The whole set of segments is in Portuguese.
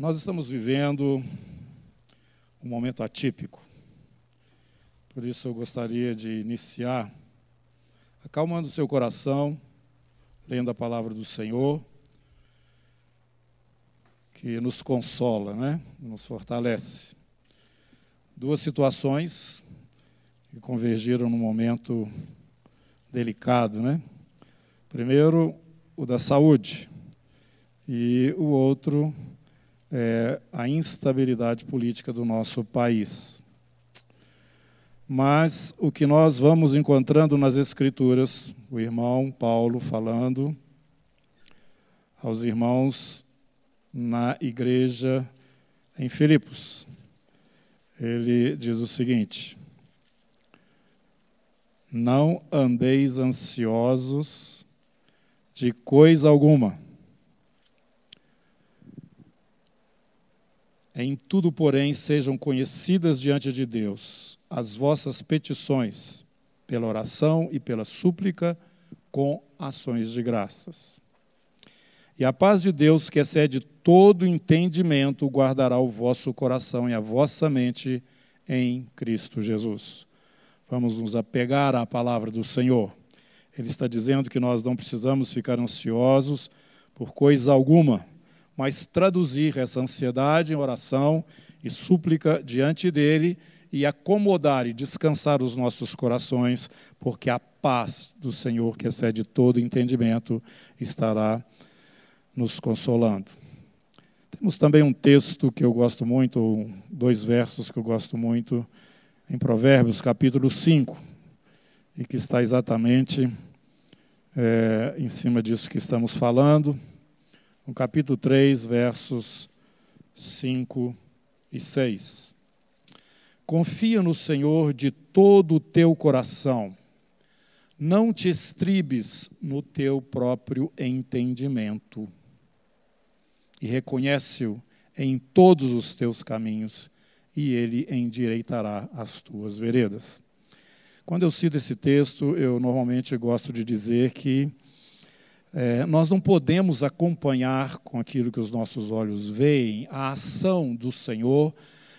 Nós estamos vivendo um momento atípico. Por isso eu gostaria de iniciar acalmando o seu coração, lendo a palavra do Senhor, que nos consola, né? Nos fortalece. Duas situações que convergiram num momento delicado, né? Primeiro, o da saúde, e o outro, é a instabilidade política do nosso país. Mas o que nós vamos encontrando nas Escrituras, o irmão Paulo falando aos irmãos na igreja em Filipos. Ele diz o seguinte: Não andeis ansiosos de coisa alguma Em tudo, porém, sejam conhecidas diante de Deus as vossas petições, pela oração e pela súplica, com ações de graças. E a paz de Deus, que excede todo entendimento, guardará o vosso coração e a vossa mente em Cristo Jesus. Vamos nos apegar à palavra do Senhor. Ele está dizendo que nós não precisamos ficar ansiosos por coisa alguma mas traduzir essa ansiedade em oração e súplica diante dele e acomodar e descansar os nossos corações, porque a paz do Senhor, que excede todo entendimento, estará nos consolando. Temos também um texto que eu gosto muito, dois versos que eu gosto muito, em Provérbios, capítulo 5, e que está exatamente é, em cima disso que estamos falando no capítulo 3, versos 5 e 6. Confia no Senhor de todo o teu coração, não te estribes no teu próprio entendimento, e reconhece-o em todos os teus caminhos, e ele endireitará as tuas veredas. Quando eu cito esse texto, eu normalmente gosto de dizer que é, nós não podemos acompanhar com aquilo que os nossos olhos veem a ação do Senhor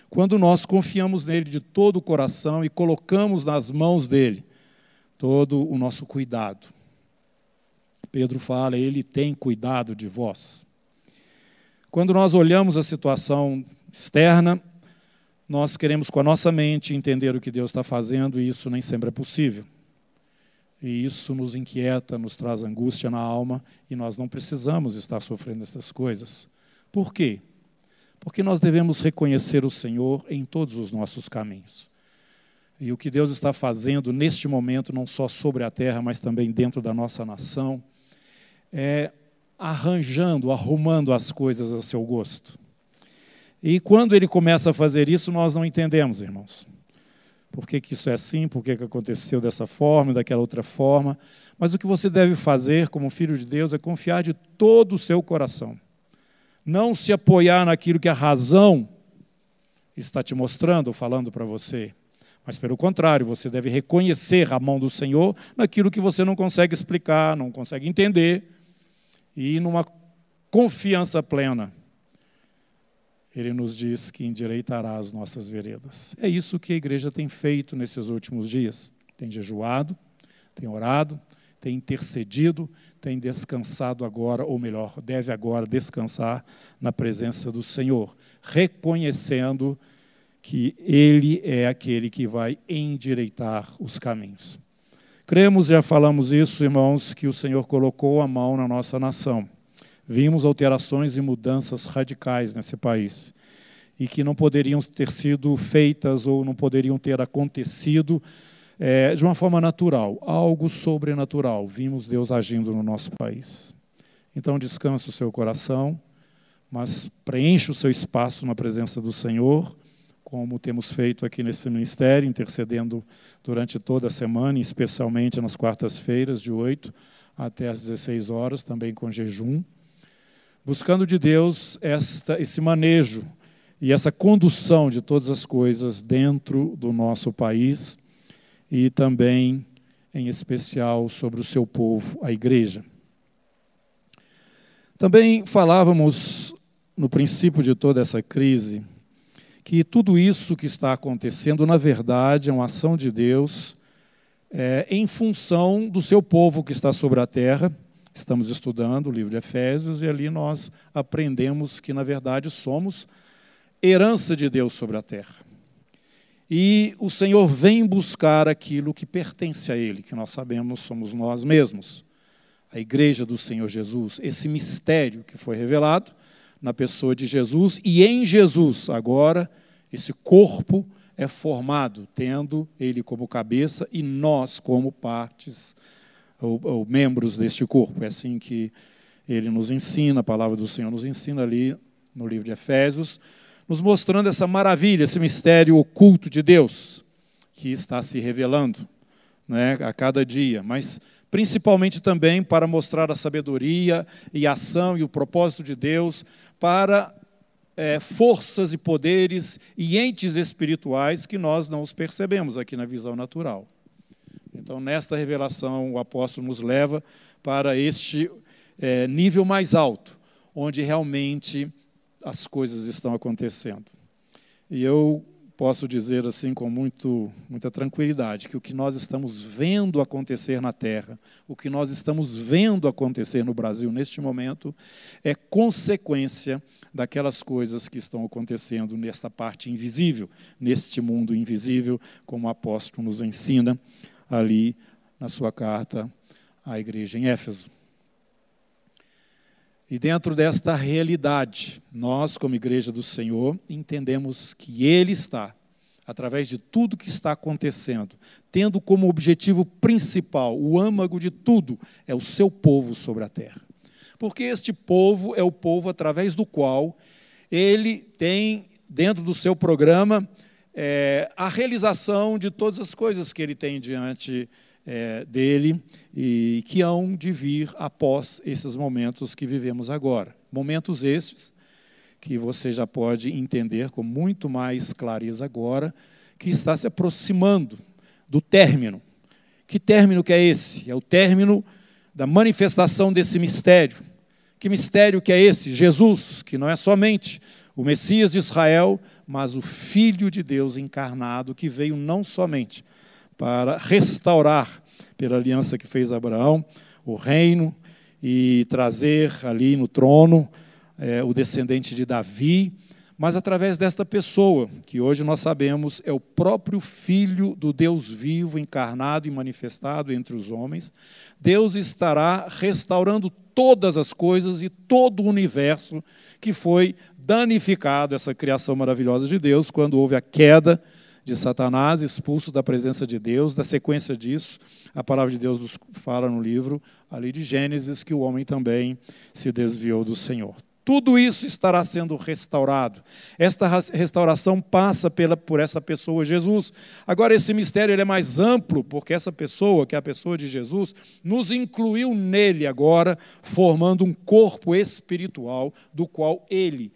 quando nós confiamos nele de todo o coração e colocamos nas mãos dele todo o nosso cuidado. Pedro fala, ele tem cuidado de vós. Quando nós olhamos a situação externa, nós queremos com a nossa mente entender o que Deus está fazendo e isso nem sempre é possível. E isso nos inquieta, nos traz angústia na alma, e nós não precisamos estar sofrendo essas coisas. Por quê? Porque nós devemos reconhecer o Senhor em todos os nossos caminhos. E o que Deus está fazendo neste momento, não só sobre a terra, mas também dentro da nossa nação, é arranjando, arrumando as coisas a seu gosto. E quando ele começa a fazer isso, nós não entendemos, irmãos por que, que isso é assim, por que, que aconteceu dessa forma, daquela outra forma. Mas o que você deve fazer como filho de Deus é confiar de todo o seu coração. Não se apoiar naquilo que a razão está te mostrando ou falando para você. Mas, pelo contrário, você deve reconhecer a mão do Senhor naquilo que você não consegue explicar, não consegue entender, e numa confiança plena ele nos diz que endireitará as nossas veredas. É isso que a igreja tem feito nesses últimos dias. Tem jejuado, tem orado, tem intercedido, tem descansado agora, ou melhor, deve agora descansar na presença do Senhor, reconhecendo que Ele é aquele que vai endireitar os caminhos. Cremos, já falamos isso, irmãos, que o Senhor colocou a mão na nossa nação vimos alterações e mudanças radicais nesse país e que não poderiam ter sido feitas ou não poderiam ter acontecido é, de uma forma natural, algo sobrenatural. Vimos Deus agindo no nosso país. Então, descanse o seu coração, mas preencha o seu espaço na presença do Senhor, como temos feito aqui nesse ministério, intercedendo durante toda a semana, especialmente nas quartas-feiras, de 8 até às 16 horas, também com jejum buscando de Deus esta, esse manejo e essa condução de todas as coisas dentro do nosso país e também, em especial, sobre o seu povo, a igreja. Também falávamos no princípio de toda essa crise, que tudo isso que está acontecendo, na verdade, é uma ação de Deus é, em função do seu povo que está sobre a terra. Estamos estudando o livro de Efésios e ali nós aprendemos que, na verdade, somos herança de Deus sobre a terra. E o Senhor vem buscar aquilo que pertence a Ele, que nós sabemos somos nós mesmos, a igreja do Senhor Jesus, esse mistério que foi revelado na pessoa de Jesus e em Jesus, agora, esse corpo é formado, tendo Ele como cabeça e nós como partes ou, ou membros deste corpo. É assim que Ele nos ensina, a palavra do Senhor nos ensina ali no livro de Efésios nos mostrando essa maravilha, esse mistério oculto de Deus que está se revelando né, a cada dia, mas principalmente também para mostrar a sabedoria e a ação e o propósito de Deus para é, forças e poderes e entes espirituais que nós não os percebemos aqui na visão natural. Então, nesta revelação, o apóstolo nos leva para este é, nível mais alto, onde realmente as coisas estão acontecendo. E eu posso dizer assim com muito, muita tranquilidade que o que nós estamos vendo acontecer na Terra, o que nós estamos vendo acontecer no Brasil neste momento, é consequência daquelas coisas que estão acontecendo nesta parte invisível, neste mundo invisível, como o apóstolo nos ensina ali na sua carta à igreja em Éfeso. E dentro desta realidade, nós, como Igreja do Senhor, entendemos que Ele está, através de tudo que está acontecendo, tendo como objetivo principal, o âmago de tudo, é o seu povo sobre a terra. Porque este povo é o povo através do qual ele tem, dentro do seu programa, é, a realização de todas as coisas que ele tem diante é, dele e que hão de vir após esses momentos que vivemos agora. Momentos estes que você já pode entender com muito mais clareza agora, que está se aproximando do término. Que término que é esse? É o término da manifestação desse mistério. Que mistério que é esse? Jesus, que não é somente o Messias de Israel, mas o Filho de Deus encarnado, que veio não somente para restaurar, pela aliança que fez Abraão, o reino e trazer ali no trono é, o descendente de Davi, mas através desta pessoa, que hoje nós sabemos é o próprio Filho do Deus vivo, encarnado e manifestado entre os homens, Deus estará restaurando todas as coisas e todo o universo que foi danificado, essa criação maravilhosa de Deus, quando houve a queda de Satanás, expulso da presença de Deus. Da sequência disso, a palavra de Deus nos fala no livro ali de Gênesis que o homem também se desviou do Senhor. Tudo isso estará sendo restaurado. Esta restauração passa pela, por essa pessoa, Jesus. Agora, esse mistério é mais amplo, porque essa pessoa, que é a pessoa de Jesus, nos incluiu nele agora, formando um corpo espiritual do qual ele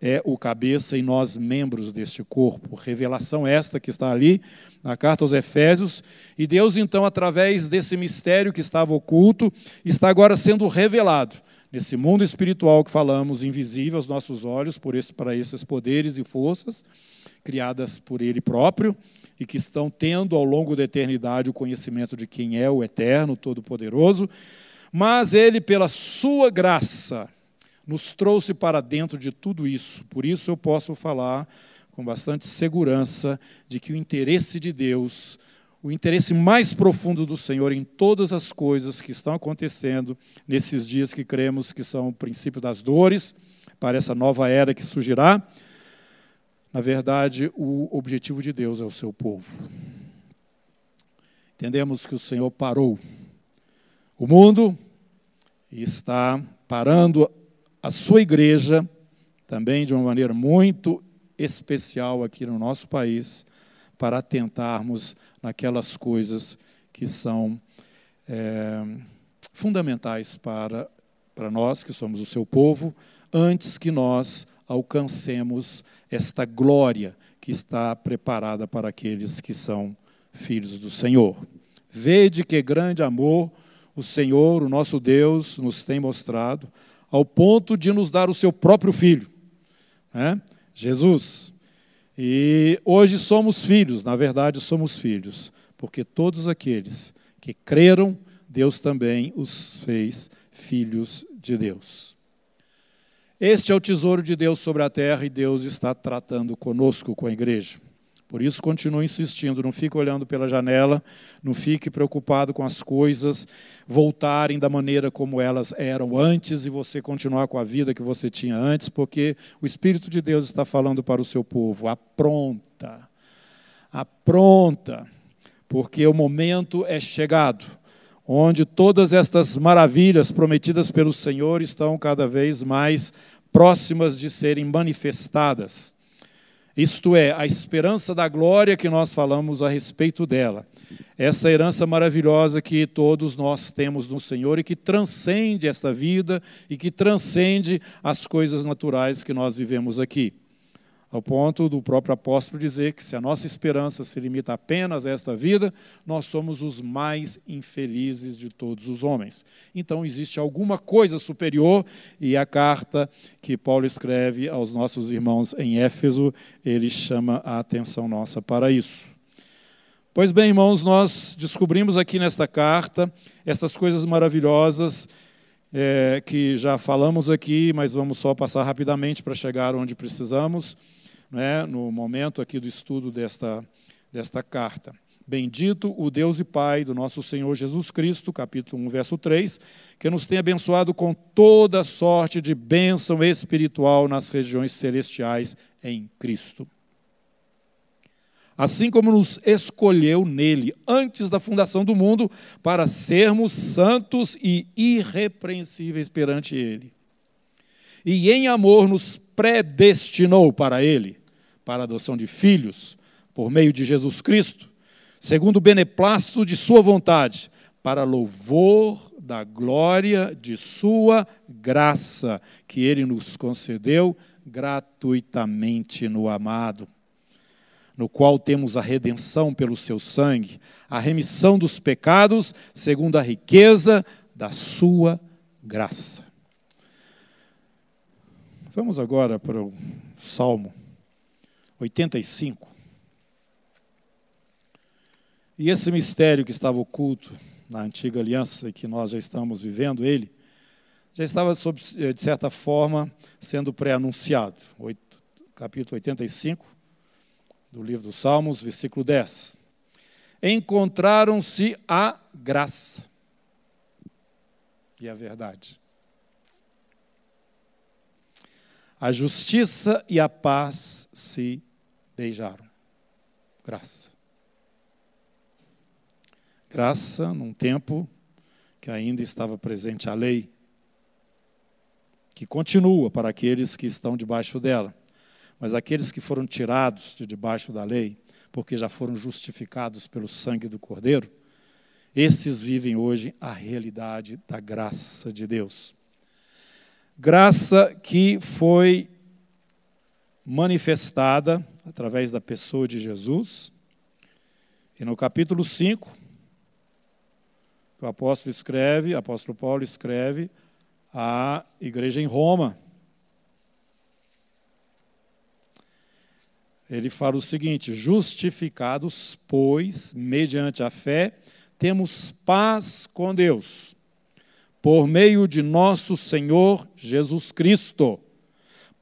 é o cabeça e nós membros deste corpo. Revelação esta que está ali na carta aos Efésios. E Deus, então, através desse mistério que estava oculto, está agora sendo revelado nesse mundo espiritual que falamos, invisível aos nossos olhos, por esse, para esses poderes e forças criadas por Ele próprio e que estão tendo ao longo da eternidade o conhecimento de quem é o Eterno, Todo-Poderoso. Mas Ele, pela Sua graça, nos trouxe para dentro de tudo isso. Por isso eu posso falar com bastante segurança de que o interesse de Deus, o interesse mais profundo do Senhor em todas as coisas que estão acontecendo nesses dias que cremos que são o princípio das dores, para essa nova era que surgirá, na verdade, o objetivo de Deus é o seu povo. Entendemos que o Senhor parou o mundo e está parando a sua igreja, também de uma maneira muito especial aqui no nosso país, para atentarmos naquelas coisas que são é, fundamentais para, para nós, que somos o seu povo, antes que nós alcancemos esta glória que está preparada para aqueles que são filhos do Senhor. Vede que grande amor o Senhor, o nosso Deus, nos tem mostrado ao ponto de nos dar o seu próprio filho. Né? Jesus. E hoje somos filhos, na verdade somos filhos, porque todos aqueles que creram, Deus também os fez filhos de Deus. Este é o tesouro de Deus sobre a terra e Deus está tratando conosco, com a igreja. Por isso, continue insistindo, não fique olhando pela janela, não fique preocupado com as coisas voltarem da maneira como elas eram antes e você continuar com a vida que você tinha antes, porque o Espírito de Deus está falando para o seu povo: apronta, apronta, porque o momento é chegado, onde todas estas maravilhas prometidas pelo Senhor estão cada vez mais próximas de serem manifestadas. Isto é, a esperança da glória que nós falamos a respeito dela. Essa herança maravilhosa que todos nós temos no Senhor e que transcende esta vida e que transcende as coisas naturais que nós vivemos aqui ao ponto do próprio apóstolo dizer que se a nossa esperança se limita apenas a esta vida, nós somos os mais infelizes de todos os homens. Então existe alguma coisa superior e a carta que Paulo escreve aos nossos irmãos em Éfeso, ele chama a atenção nossa para isso. Pois bem, irmãos, nós descobrimos aqui nesta carta essas coisas maravilhosas é, que já falamos aqui, mas vamos só passar rapidamente para chegar onde precisamos né, no momento aqui do estudo desta, desta carta. Bendito o Deus e Pai do nosso Senhor Jesus Cristo, capítulo 1, verso 3, que nos tem abençoado com toda sorte de bênção espiritual nas regiões celestiais em Cristo. Assim como nos escolheu nele antes da fundação do mundo para sermos santos e irrepreensíveis perante ele. E em amor nos predestinou para ele para a adoção de filhos, por meio de Jesus Cristo, segundo o beneplácito de Sua vontade, para louvor da glória de Sua graça, que Ele nos concedeu gratuitamente no amado, no qual temos a redenção pelo Seu sangue, a remissão dos pecados, segundo a riqueza da Sua graça. Vamos agora para o Salmo 85. E esse mistério que estava oculto na antiga aliança e que nós já estamos vivendo ele, já estava, eh, de certa forma, sendo pré-anunciado. Capítulo 85 do livro dos Salmos, versículo 10. Encontraram-se a graça e a verdade. A justiça e a paz se beijaram. Graça. Graça num tempo que ainda estava presente a lei, que continua para aqueles que estão debaixo dela. Mas aqueles que foram tirados de debaixo da lei, porque já foram justificados pelo sangue do Cordeiro, esses vivem hoje a realidade da graça de Deus. Graça que foi manifestada através da pessoa de Jesus. E no capítulo 5, o apóstolo escreve, o apóstolo Paulo escreve à igreja em Roma. Ele fala o seguinte: justificados, pois, mediante a fé, temos paz com Deus, por meio de nosso Senhor Jesus Cristo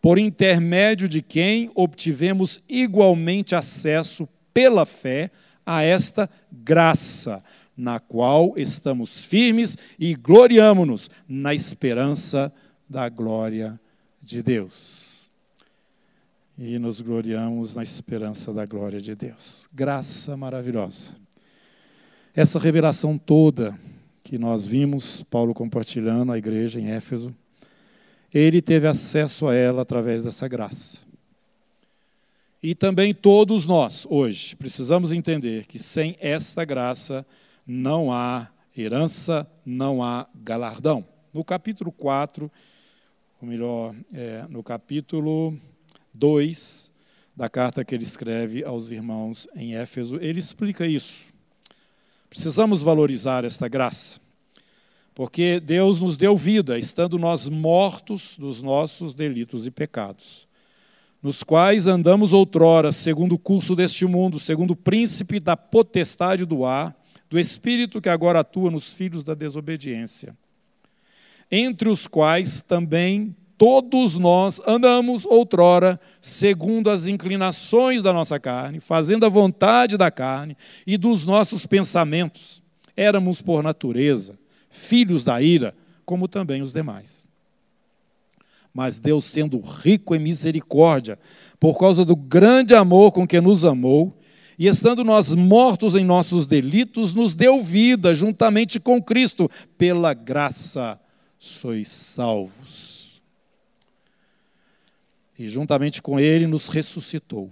por intermédio de quem obtivemos igualmente acesso pela fé a esta graça, na qual estamos firmes e gloriamo-nos na esperança da glória de Deus. E nos gloriamos na esperança da glória de Deus. Graça maravilhosa. Essa revelação toda que nós vimos, Paulo compartilhando a igreja em Éfeso, ele teve acesso a ela através dessa graça. E também todos nós, hoje, precisamos entender que sem esta graça não há herança, não há galardão. No capítulo 4, ou melhor, é, no capítulo 2 da carta que ele escreve aos irmãos em Éfeso, ele explica isso. Precisamos valorizar esta graça. Porque Deus nos deu vida, estando nós mortos dos nossos delitos e pecados. nos quais andamos outrora, segundo o curso deste mundo, segundo o príncipe da potestade do ar, do espírito que agora atua nos filhos da desobediência, entre os quais também todos nós andamos outrora segundo as inclinações da nossa carne, fazendo a vontade da carne e dos nossos pensamentos. Éramos por natureza filhos da ira, como também os demais. Mas Deus, sendo rico em misericórdia, por causa do grande amor com que nos amou, e estando nós mortos em nossos delitos, nos deu vida juntamente com Cristo, pela graça sois salvos e juntamente com ele nos ressuscitou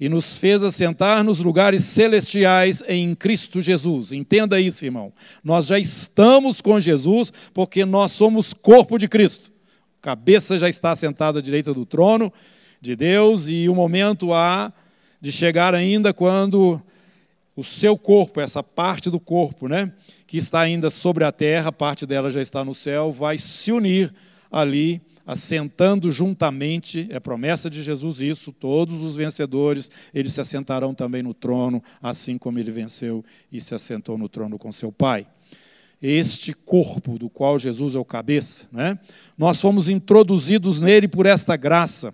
e nos fez assentar nos lugares celestiais em Cristo Jesus. Entenda isso, irmão. Nós já estamos com Jesus porque nós somos corpo de Cristo. A cabeça já está sentada à direita do trono de Deus e o momento há de chegar ainda quando o seu corpo, essa parte do corpo, né, que está ainda sobre a terra, parte dela já está no céu, vai se unir ali assentando juntamente, é promessa de Jesus isso, todos os vencedores, eles se assentarão também no trono, assim como ele venceu e se assentou no trono com seu Pai. Este corpo do qual Jesus é o cabeça, né? nós fomos introduzidos nele por esta graça.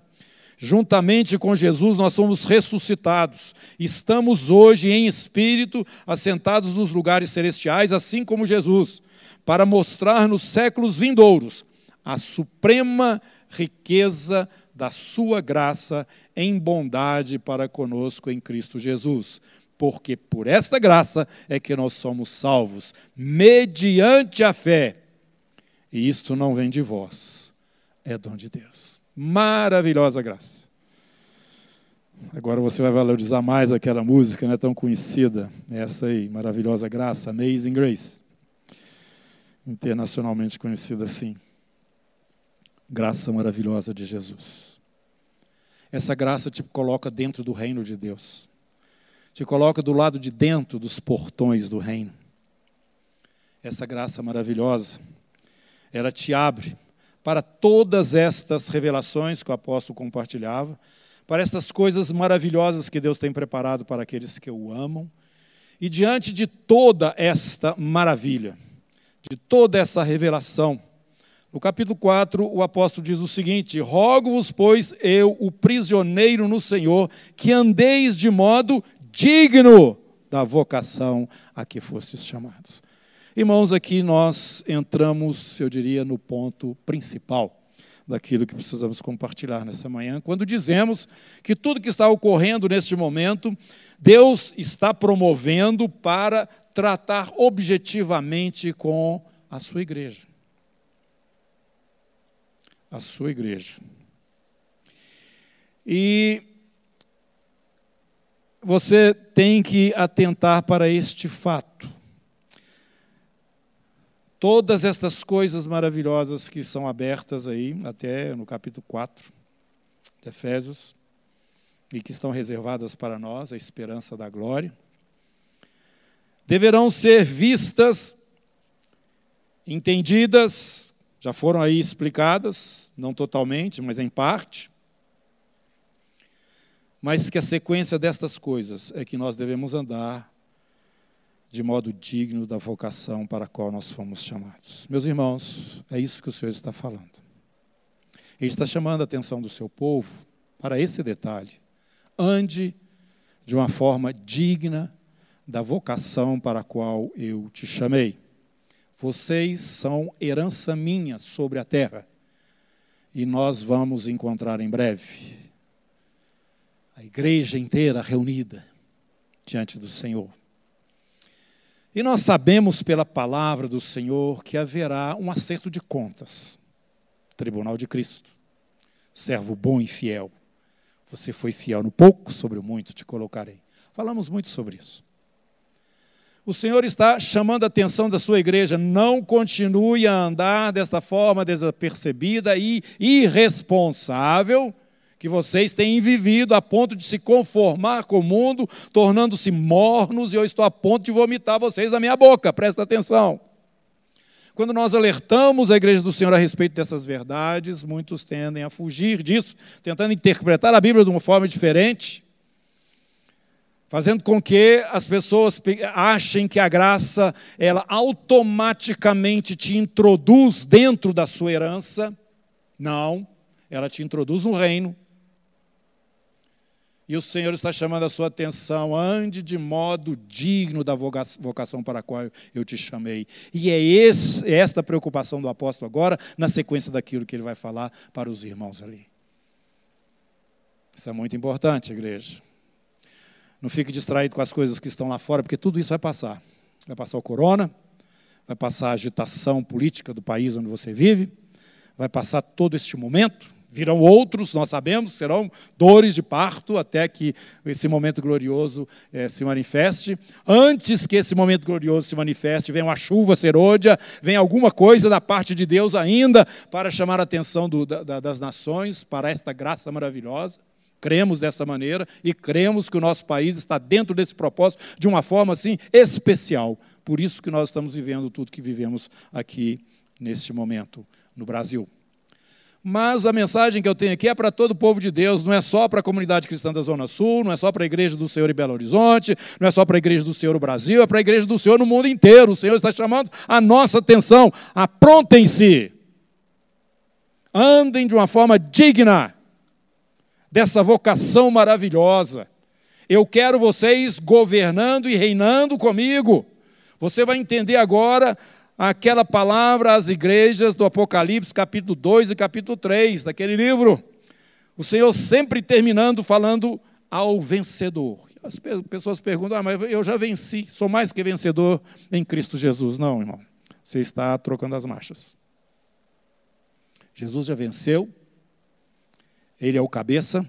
Juntamente com Jesus, nós somos ressuscitados. Estamos hoje em espírito, assentados nos lugares celestiais, assim como Jesus, para mostrar nos séculos vindouros a suprema riqueza da sua graça em bondade para conosco em Cristo Jesus. Porque por esta graça é que nós somos salvos, mediante a fé. E isto não vem de vós, é dom de Deus. Maravilhosa graça. Agora você vai valorizar mais aquela música, não é tão conhecida, essa aí, maravilhosa graça, Amazing Grace. Internacionalmente conhecida assim graça maravilhosa de Jesus. Essa graça te coloca dentro do reino de Deus, te coloca do lado de dentro dos portões do reino. Essa graça maravilhosa, ela te abre para todas estas revelações que o apóstolo compartilhava, para estas coisas maravilhosas que Deus tem preparado para aqueles que o amam. E diante de toda esta maravilha, de toda essa revelação, no capítulo 4, o apóstolo diz o seguinte: Rogo-vos, pois, eu, o prisioneiro no Senhor, que andeis de modo digno da vocação a que fostes chamados. Irmãos, aqui nós entramos, eu diria, no ponto principal daquilo que precisamos compartilhar nessa manhã, quando dizemos que tudo que está ocorrendo neste momento, Deus está promovendo para tratar objetivamente com a sua igreja a sua igreja. E você tem que atentar para este fato. Todas estas coisas maravilhosas que são abertas aí, até no capítulo 4 de Efésios, e que estão reservadas para nós, a esperança da glória, deverão ser vistas, entendidas, já foram aí explicadas, não totalmente, mas em parte. Mas que a sequência destas coisas é que nós devemos andar de modo digno da vocação para a qual nós fomos chamados. Meus irmãos, é isso que o Senhor está falando. Ele está chamando a atenção do seu povo para esse detalhe. Ande de uma forma digna da vocação para a qual eu te chamei. Vocês são herança minha sobre a terra. E nós vamos encontrar em breve a igreja inteira reunida diante do Senhor. E nós sabemos pela palavra do Senhor que haverá um acerto de contas. Tribunal de Cristo. Servo bom e fiel. Você foi fiel no pouco, sobre o muito te colocarei. Falamos muito sobre isso o Senhor está chamando a atenção da sua igreja. Não continue a andar desta forma desapercebida e irresponsável que vocês têm vivido a ponto de se conformar com o mundo, tornando-se mornos, e eu estou a ponto de vomitar vocês da minha boca. Presta atenção. Quando nós alertamos a igreja do Senhor a respeito dessas verdades, muitos tendem a fugir disso, tentando interpretar a Bíblia de uma forma diferente, fazendo com que as pessoas achem que a graça ela automaticamente te introduz dentro da sua herança. Não, ela te introduz no reino, e o Senhor está chamando a sua atenção, ande de modo digno da vocação para a qual eu te chamei. E é esse, é esta preocupação do apóstolo agora, na sequência daquilo que ele vai falar para os irmãos ali. Isso é muito importante, igreja. Não fique distraído com as coisas que estão lá fora, porque tudo isso vai passar. Vai passar o corona, vai passar a agitação política do país onde você vive, vai passar todo este momento, Virão outros, nós sabemos, serão dores de parto até que esse momento glorioso eh, se manifeste. Antes que esse momento glorioso se manifeste, vem uma chuva serôdia, vem alguma coisa da parte de Deus ainda para chamar a atenção do, da, das nações para esta graça maravilhosa. Cremos dessa maneira e cremos que o nosso país está dentro desse propósito de uma forma assim especial. Por isso que nós estamos vivendo tudo que vivemos aqui neste momento no Brasil. Mas a mensagem que eu tenho aqui é para todo o povo de Deus, não é só para a comunidade cristã da Zona Sul, não é só para a igreja do Senhor em Belo Horizonte, não é só para a igreja do Senhor no Brasil, é para a igreja do Senhor no mundo inteiro. O Senhor está chamando a nossa atenção. Aprontem-se. Andem de uma forma digna dessa vocação maravilhosa. Eu quero vocês governando e reinando comigo. Você vai entender agora aquela palavra às igrejas do Apocalipse, capítulo 2 e capítulo 3, daquele livro. O Senhor sempre terminando falando ao vencedor. As pessoas perguntam, ah, mas eu já venci, sou mais que vencedor em Cristo Jesus. Não, irmão, você está trocando as marchas. Jesus já venceu, ele é o cabeça,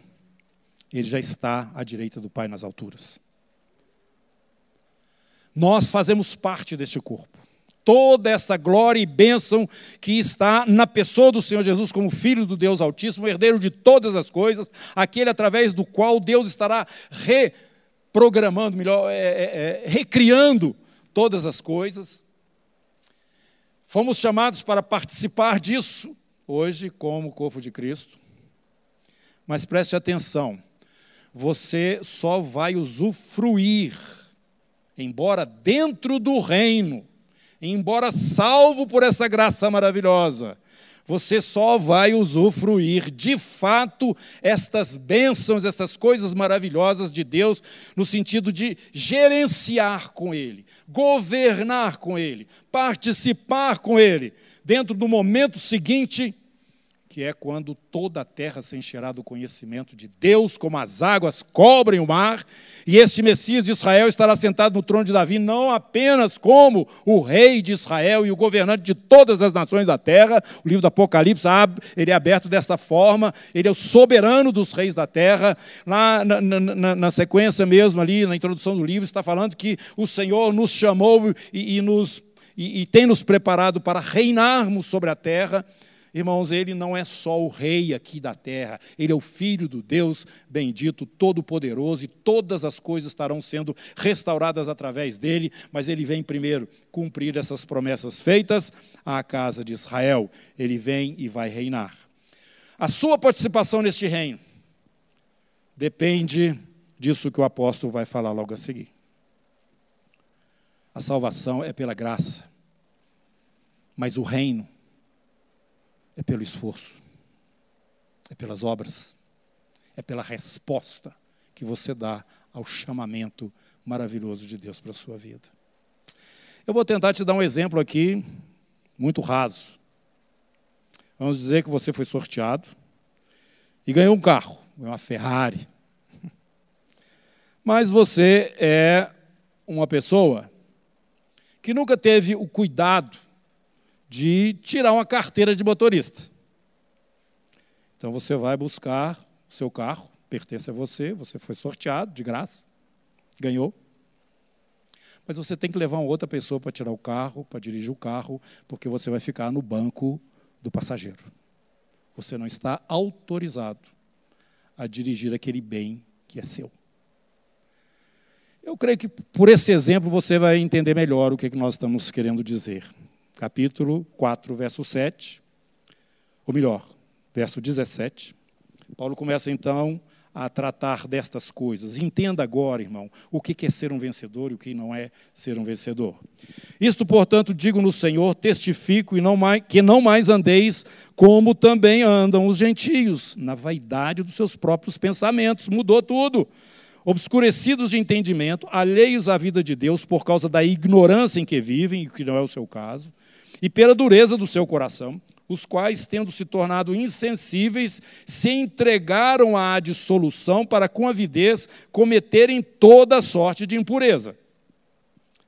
ele já está à direita do Pai nas alturas. Nós fazemos parte deste corpo toda essa glória e bênção que está na pessoa do Senhor Jesus como Filho do Deus Altíssimo, herdeiro de todas as coisas, aquele através do qual Deus estará reprogramando, melhor, é, é, é, recriando todas as coisas. Fomos chamados para participar disso hoje como corpo de Cristo. Mas preste atenção, você só vai usufruir, embora dentro do reino, embora salvo por essa graça maravilhosa, você só vai usufruir de fato estas bênçãos, essas coisas maravilhosas de Deus, no sentido de gerenciar com Ele, governar com Ele, participar com Ele, dentro do momento seguinte que é quando toda a terra se encherá do conhecimento de Deus, como as águas cobrem o mar, e este Messias de Israel estará sentado no trono de Davi, não apenas como o rei de Israel e o governante de todas as nações da terra, o livro do Apocalipse ele é aberto desta forma, ele é o soberano dos reis da terra, lá na, na, na sequência mesmo, ali na introdução do livro, está falando que o Senhor nos chamou e, e nos, e, e tem nos preparado para reinarmos sobre a terra, Irmãos, ele não é só o rei aqui da terra, ele é o filho do Deus bendito, todo-poderoso, e todas as coisas estarão sendo restauradas através dele, mas ele vem primeiro cumprir essas promessas feitas à casa de Israel. Ele vem e vai reinar. A sua participação neste reino depende disso que o apóstolo vai falar logo a seguir. A salvação é pela graça, mas o reino é pelo esforço, é pelas obras, é pela resposta que você dá ao chamamento maravilhoso de Deus para a sua vida. Eu vou tentar te dar um exemplo aqui, muito raso. Vamos dizer que você foi sorteado e ganhou um carro, uma Ferrari. Mas você é uma pessoa que nunca teve o cuidado de tirar uma carteira de motorista. Então você vai buscar o seu carro, pertence a você, você foi sorteado de graça, ganhou. Mas você tem que levar uma outra pessoa para tirar o carro, para dirigir o carro, porque você vai ficar no banco do passageiro. Você não está autorizado a dirigir aquele bem que é seu. Eu creio que por esse exemplo você vai entender melhor o que nós estamos querendo dizer. Capítulo 4, verso 7, ou melhor, verso 17. Paulo começa então a tratar destas coisas. Entenda agora, irmão, o que é ser um vencedor e o que não é ser um vencedor. Isto, portanto, digo no Senhor, testifico e não mais, que não mais andeis como também andam os gentios, na vaidade dos seus próprios pensamentos. Mudou tudo. Obscurecidos de entendimento, alheios à vida de Deus por causa da ignorância em que vivem, o que não é o seu caso, e pela dureza do seu coração os quais, tendo se tornado insensíveis, se entregaram à dissolução para, com avidez, cometerem toda sorte de impureza.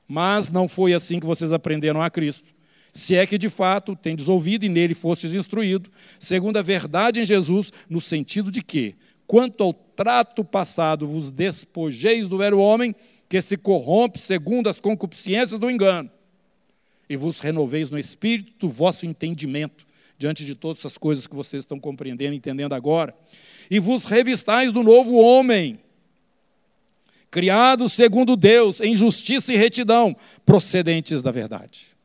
Mas não foi assim que vocês aprenderam a Cristo. Se é que de fato tendes ouvido e nele fostes instruído, segundo a verdade em Jesus, no sentido de que, quanto ao trato passado, vos despojeis do velho homem, que se corrompe segundo as concupiscências do engano, e vos renoveis no espírito do vosso entendimento, diante de todas essas coisas que vocês estão compreendendo, entendendo agora. E vos revistais do novo homem, criado segundo Deus, em justiça e retidão, procedentes da verdade.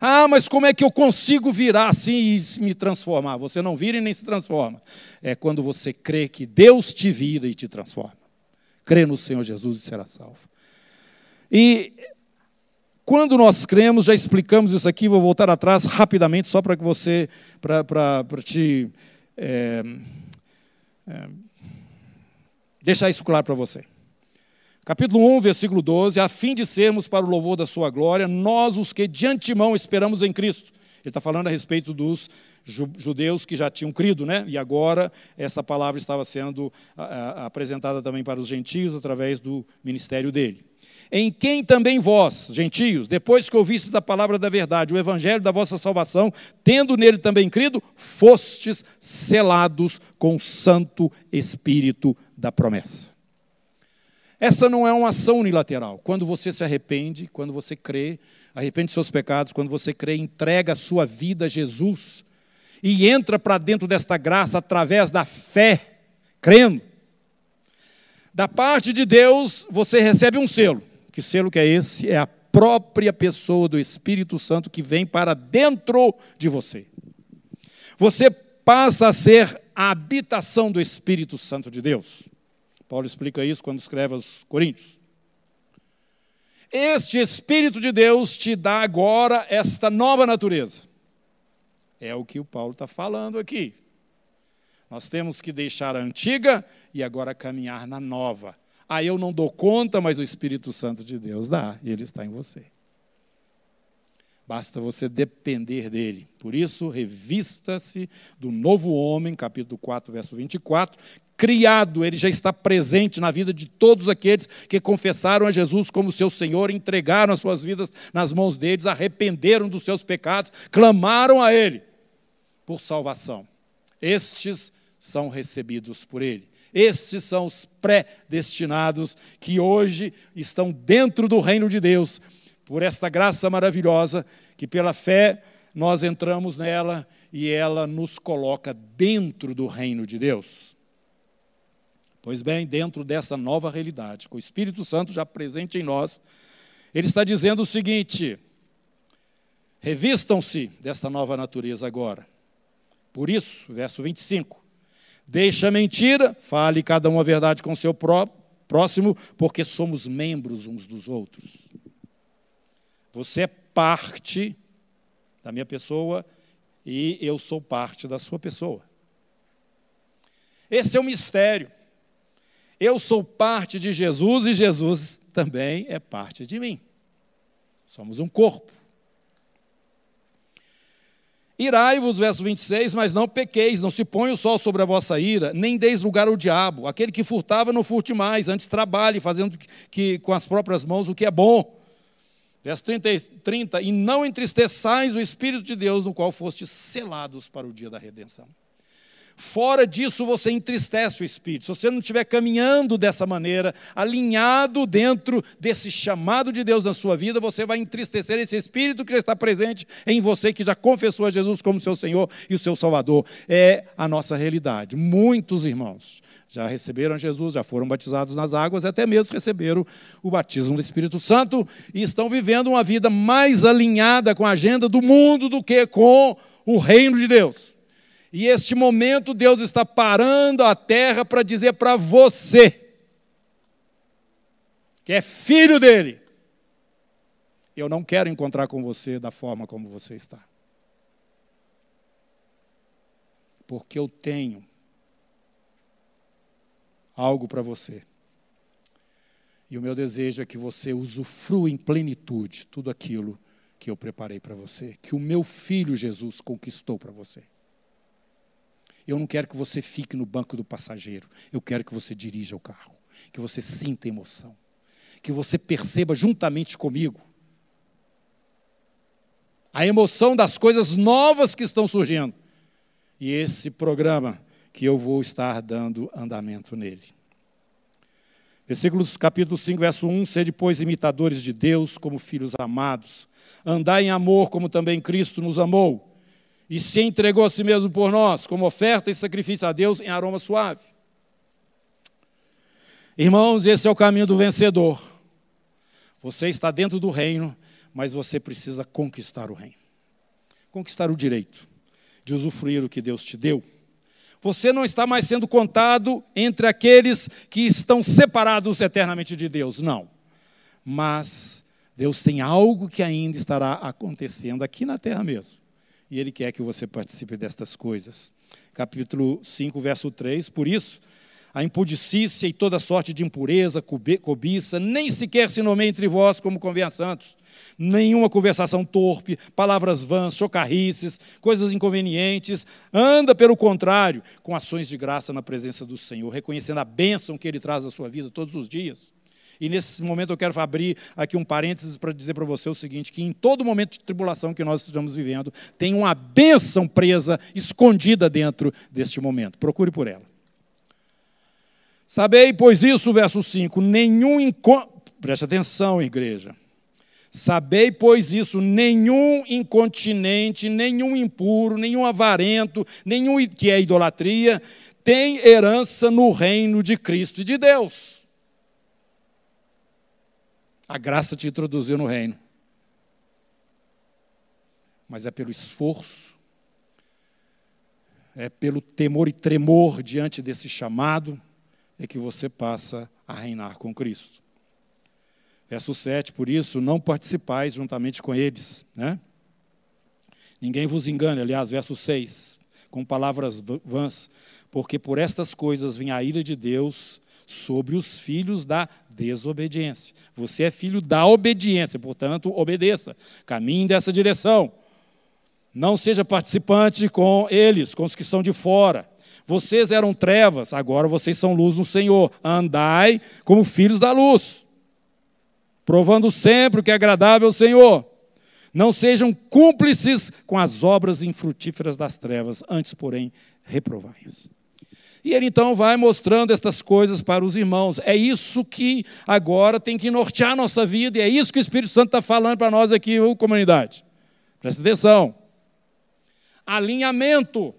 Ah, mas como é que eu consigo virar assim e me transformar? Você não vira e nem se transforma. É quando você crê que Deus te vira e te transforma. Crê no Senhor Jesus e será salvo. E quando nós cremos, já explicamos isso aqui, vou voltar atrás rapidamente, só para que você, para te é, é, deixar isso claro para você. Capítulo 1, versículo 12: A fim de sermos para o louvor da Sua glória, nós os que de antemão esperamos em Cristo. Ele está falando a respeito dos judeus que já tinham crido, né? E agora essa palavra estava sendo apresentada também para os gentios através do ministério dele em quem também vós, gentios, depois que ouvistes a palavra da verdade, o evangelho da vossa salvação, tendo nele também crido, fostes selados com o Santo Espírito da promessa. Essa não é uma ação unilateral. Quando você se arrepende, quando você crê, arrepende de seus pecados, quando você crê, entrega a sua vida a Jesus e entra para dentro desta graça através da fé, crendo. Da parte de Deus, você recebe um selo. Que selo que é esse? É a própria pessoa do Espírito Santo que vem para dentro de você. Você passa a ser a habitação do Espírito Santo de Deus. Paulo explica isso quando escreve aos Coríntios. Este Espírito de Deus te dá agora esta nova natureza. É o que o Paulo está falando aqui. Nós temos que deixar a antiga e agora caminhar na nova. Aí eu não dou conta, mas o Espírito Santo de Deus dá, e ele está em você. Basta você depender dele. Por isso, revista-se do novo homem, capítulo 4, verso 24, criado, ele já está presente na vida de todos aqueles que confessaram a Jesus como seu Senhor, entregaram as suas vidas nas mãos deles, arrependeram dos seus pecados, clamaram a ele por salvação. Estes são recebidos por ele. Estes são os predestinados que hoje estão dentro do reino de Deus, por esta graça maravilhosa, que pela fé nós entramos nela e ela nos coloca dentro do reino de Deus. Pois bem, dentro dessa nova realidade, com o Espírito Santo já presente em nós, ele está dizendo o seguinte: revistam-se desta nova natureza agora. Por isso, verso 25: Deixa a mentira, fale cada um a verdade com seu próximo, porque somos membros uns dos outros. Você é parte da minha pessoa e eu sou parte da sua pessoa. Esse é o mistério. Eu sou parte de Jesus e Jesus também é parte de mim. Somos um corpo. Irai-vos, verso 26, mas não pequeis, não se ponha o sol sobre a vossa ira, nem deis lugar ao diabo. Aquele que furtava, não furte mais, antes trabalhe, fazendo que, com as próprias mãos o que é bom. Verso 30, 30, e não entristeçais o Espírito de Deus, no qual fostes selados para o dia da redenção. Fora disso, você entristece o espírito. Se você não estiver caminhando dessa maneira, alinhado dentro desse chamado de Deus na sua vida, você vai entristecer esse espírito que já está presente em você, que já confessou a Jesus como seu Senhor e o seu Salvador. É a nossa realidade. Muitos irmãos já receberam Jesus, já foram batizados nas águas, até mesmo receberam o batismo do Espírito Santo e estão vivendo uma vida mais alinhada com a agenda do mundo do que com o reino de Deus. E este momento Deus está parando a terra para dizer para você, que é filho dele, eu não quero encontrar com você da forma como você está. Porque eu tenho algo para você. E o meu desejo é que você usufrua em plenitude tudo aquilo que eu preparei para você, que o meu filho Jesus conquistou para você. Eu não quero que você fique no banco do passageiro. Eu quero que você dirija o carro. Que você sinta emoção. Que você perceba juntamente comigo a emoção das coisas novas que estão surgindo. E esse programa que eu vou estar dando andamento nele. Versículos capítulo 5, verso 1, sede, pois, imitadores de Deus como filhos amados, andai em amor como também Cristo nos amou e se entregou a si mesmo por nós, como oferta e sacrifício a Deus em aroma suave. Irmãos, esse é o caminho do vencedor. Você está dentro do reino, mas você precisa conquistar o reino. Conquistar o direito de usufruir o que Deus te deu. Você não está mais sendo contado entre aqueles que estão separados eternamente de Deus, não. Mas Deus tem algo que ainda estará acontecendo aqui na terra mesmo e Ele quer que você participe destas coisas. Capítulo 5, verso 3. Por isso, a impudicícia e toda sorte de impureza, cobiça, nem sequer se nomeia entre vós como convém a santos. Nenhuma conversação torpe, palavras vãs, chocarrices, coisas inconvenientes. Anda, pelo contrário, com ações de graça na presença do Senhor, reconhecendo a bênção que Ele traz à sua vida todos os dias e nesse momento eu quero abrir aqui um parênteses para dizer para você o seguinte: que em todo momento de tribulação que nós estamos vivendo, tem uma bênção presa, escondida dentro deste momento. Procure por ela. Sabei, pois isso, verso 5, nenhum encontro. Preste atenção, igreja. Sabei, pois isso, nenhum incontinente, nenhum impuro, nenhum avarento, nenhum que é idolatria, tem herança no reino de Cristo e de Deus. A graça te introduziu no reino. Mas é pelo esforço, é pelo temor e tremor diante desse chamado, é que você passa a reinar com Cristo. Verso 7, por isso não participais juntamente com eles, né? Ninguém vos engane, aliás, verso 6, com palavras vãs, porque por estas coisas vem a ira de Deus sobre os filhos da desobediência. Você é filho da obediência, portanto, obedeça. Caminhe dessa direção. Não seja participante com eles, com os que são de fora. Vocês eram trevas, agora vocês são luz no Senhor. Andai como filhos da luz, provando sempre o que é agradável ao Senhor. Não sejam cúmplices com as obras infrutíferas das trevas, antes, porém, reprovai-as. E ele então vai mostrando estas coisas para os irmãos. É isso que agora tem que nortear a nossa vida, e é isso que o Espírito Santo está falando para nós aqui, comunidade. Presta atenção. Alinhamento.